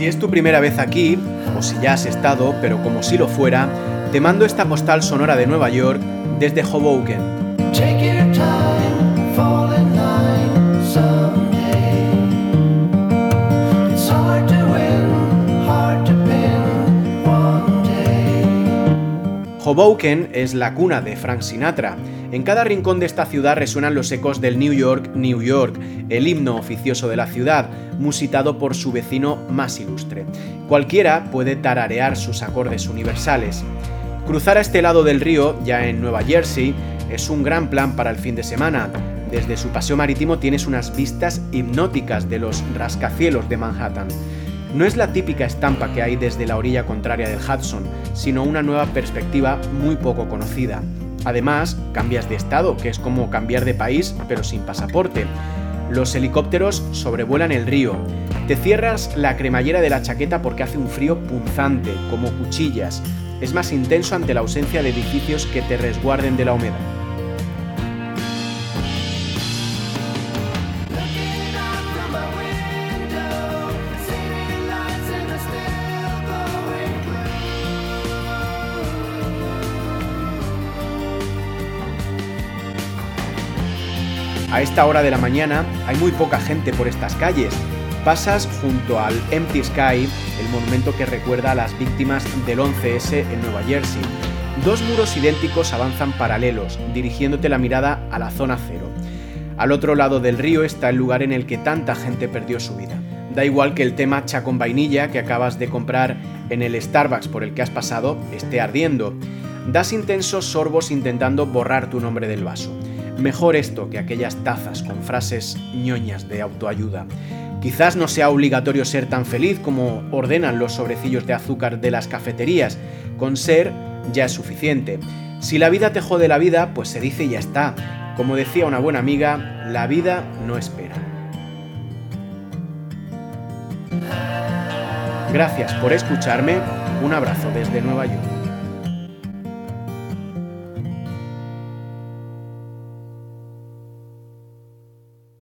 Si es tu primera vez aquí, o si ya has estado, pero como si lo fuera, te mando esta postal sonora de Nueva York desde Hoboken. Hoboken es la cuna de Frank Sinatra. En cada rincón de esta ciudad resuenan los ecos del New York, New York, el himno oficioso de la ciudad, musitado por su vecino más ilustre. Cualquiera puede tararear sus acordes universales. Cruzar a este lado del río, ya en Nueva Jersey, es un gran plan para el fin de semana. Desde su paseo marítimo tienes unas vistas hipnóticas de los rascacielos de Manhattan. No es la típica estampa que hay desde la orilla contraria del Hudson, sino una nueva perspectiva muy poco conocida. Además, cambias de estado, que es como cambiar de país, pero sin pasaporte. Los helicópteros sobrevuelan el río. Te cierras la cremallera de la chaqueta porque hace un frío punzante, como cuchillas. Es más intenso ante la ausencia de edificios que te resguarden de la humedad. A esta hora de la mañana hay muy poca gente por estas calles. Pasas junto al Empty Sky, el monumento que recuerda a las víctimas del 11S en Nueva Jersey. Dos muros idénticos avanzan paralelos, dirigiéndote la mirada a la zona cero. Al otro lado del río está el lugar en el que tanta gente perdió su vida. Da igual que el tema cha con vainilla que acabas de comprar en el Starbucks por el que has pasado esté ardiendo. Das intensos sorbos intentando borrar tu nombre del vaso. Mejor esto que aquellas tazas con frases ñoñas de autoayuda. Quizás no sea obligatorio ser tan feliz como ordenan los sobrecillos de azúcar de las cafeterías. Con ser ya es suficiente. Si la vida te jode la vida, pues se dice y ya está. Como decía una buena amiga, la vida no espera. Gracias por escucharme. Un abrazo desde Nueva York.